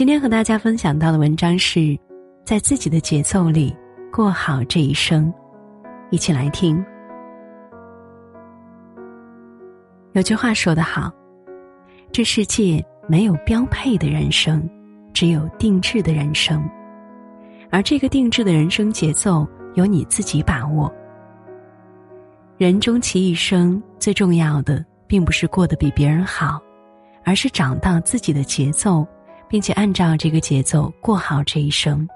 今天和大家分享到的文章是，在自己的节奏里过好这一生，一起来听。有句话说得好，这世界没有标配的人生，只有定制的人生，而这个定制的人生节奏由你自己把握。人终其一生，最重要的并不是过得比别人好，而是找到自己的节奏。并且按照这个节奏过好这一生，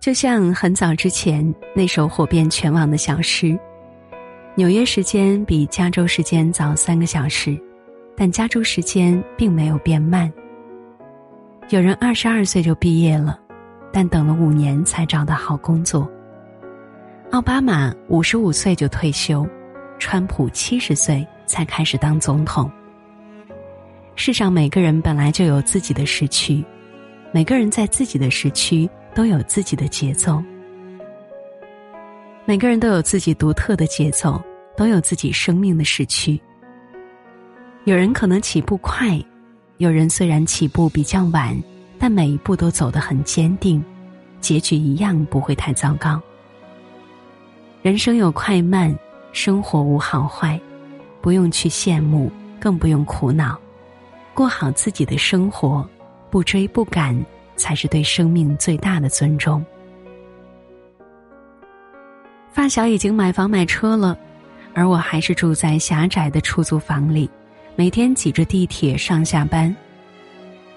就像很早之前那首火遍全网的小诗：“纽约时间比加州时间早三个小时，但加州时间并没有变慢。”有人二十二岁就毕业了，但等了五年才找到好工作。奥巴马五十五岁就退休，川普七十岁才开始当总统。世上每个人本来就有自己的时区，每个人在自己的时区都有自己的节奏。每个人都有自己独特的节奏，都有自己生命的时区。有人可能起步快，有人虽然起步比较晚，但每一步都走得很坚定，结局一样不会太糟糕。人生有快慢，生活无好坏，不用去羡慕，更不用苦恼。过好自己的生活，不追不赶，才是对生命最大的尊重。发小已经买房买车了，而我还是住在狭窄的出租房里，每天挤着地铁上下班。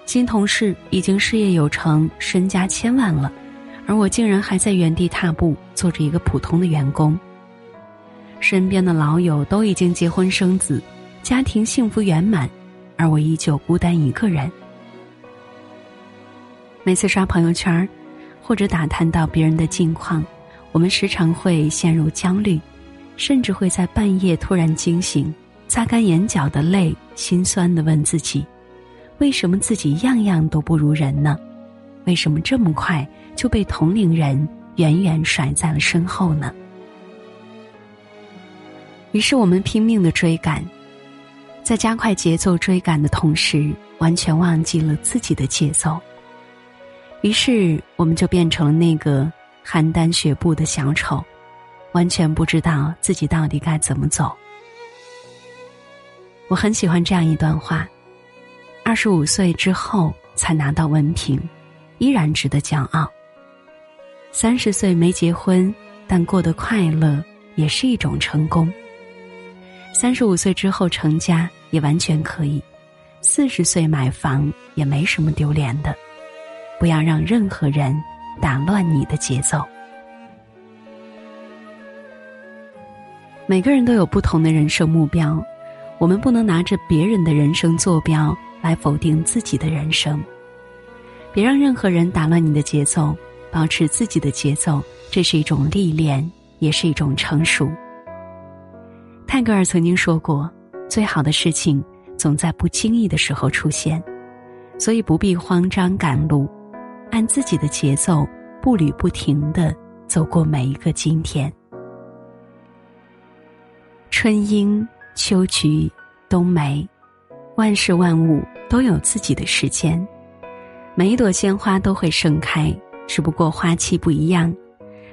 新同事已经事业有成，身家千万了，而我竟然还在原地踏步，做着一个普通的员工。身边的老友都已经结婚生子，家庭幸福圆满。而我依旧孤单一个人。每次刷朋友圈或者打探到别人的近况，我们时常会陷入焦虑，甚至会在半夜突然惊醒，擦干眼角的泪，心酸的问自己：为什么自己样样都不如人呢？为什么这么快就被同龄人远远甩在了身后呢？于是我们拼命的追赶。在加快节奏追赶的同时，完全忘记了自己的节奏。于是，我们就变成了那个邯郸学步的小丑，完全不知道自己到底该怎么走。我很喜欢这样一段话：二十五岁之后才拿到文凭，依然值得骄傲；三十岁没结婚，但过得快乐，也是一种成功。三十五岁之后成家也完全可以，四十岁买房也没什么丢脸的。不要让任何人打乱你的节奏。每个人都有不同的人生目标，我们不能拿着别人的人生坐标来否定自己的人生。别让任何人打乱你的节奏，保持自己的节奏，这是一种历练，也是一种成熟。泰戈尔曾经说过：“最好的事情总在不经意的时候出现，所以不必慌张赶路，按自己的节奏，步履不停的走过每一个今天。春樱、秋菊、冬梅，万事万物都有自己的时间，每一朵鲜花都会盛开，只不过花期不一样。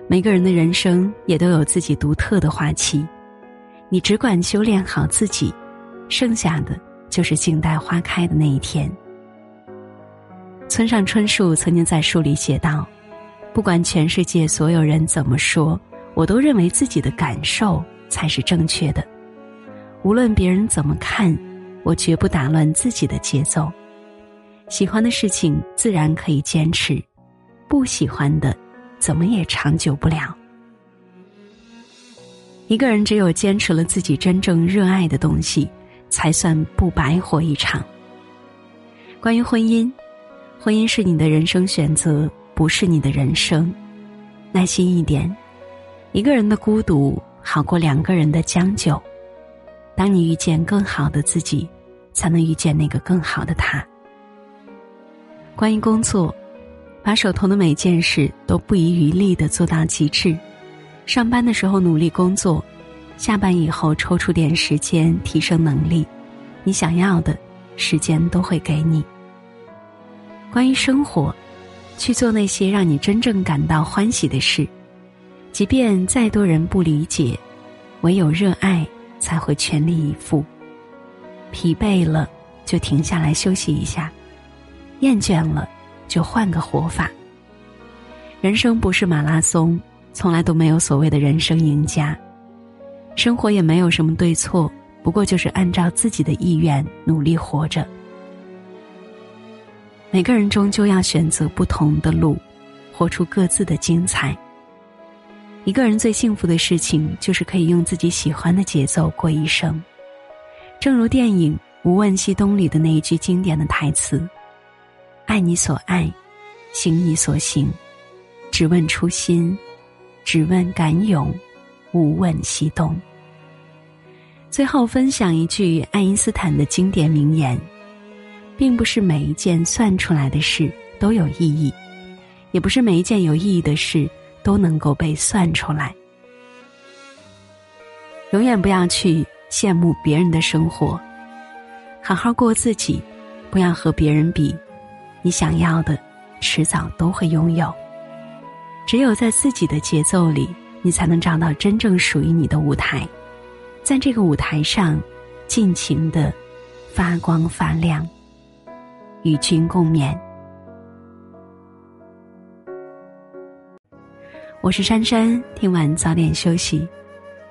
每个人的人生也都有自己独特的花期。”你只管修炼好自己，剩下的就是静待花开的那一天。村上春树曾经在书里写道：“不管全世界所有人怎么说，我都认为自己的感受才是正确的。无论别人怎么看，我绝不打乱自己的节奏。喜欢的事情自然可以坚持，不喜欢的，怎么也长久不了。”一个人只有坚持了自己真正热爱的东西，才算不白活一场。关于婚姻，婚姻是你的人生选择，不是你的人生。耐心一点，一个人的孤独好过两个人的将就。当你遇见更好的自己，才能遇见那个更好的他。关于工作，把手头的每件事都不遗余力的做到极致。上班的时候努力工作，下班以后抽出点时间提升能力，你想要的，时间都会给你。关于生活，去做那些让你真正感到欢喜的事，即便再多人不理解，唯有热爱才会全力以赴。疲惫了就停下来休息一下，厌倦了就换个活法。人生不是马拉松，从来都没有所谓的人生赢家。生活也没有什么对错，不过就是按照自己的意愿努力活着。每个人终究要选择不同的路，活出各自的精彩。一个人最幸福的事情，就是可以用自己喜欢的节奏过一生。正如电影《无问西东》里的那一句经典的台词：“爱你所爱，行你所行，只问初心，只问敢勇，无问西东。”最后分享一句爱因斯坦的经典名言：“并不是每一件算出来的事都有意义，也不是每一件有意义的事都能够被算出来。永远不要去羡慕别人的生活，好好过自己，不要和别人比。你想要的，迟早都会拥有。只有在自己的节奏里，你才能找到真正属于你的舞台。”在这个舞台上，尽情的发光发亮，与君共勉。我是珊珊，听完早点休息，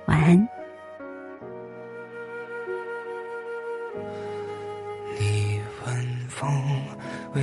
晚安。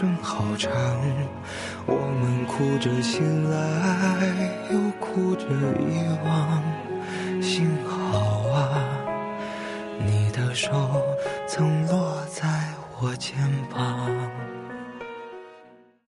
声好长，我们哭着醒来，又哭着遗忘。幸好啊，你的手曾落在我肩膀。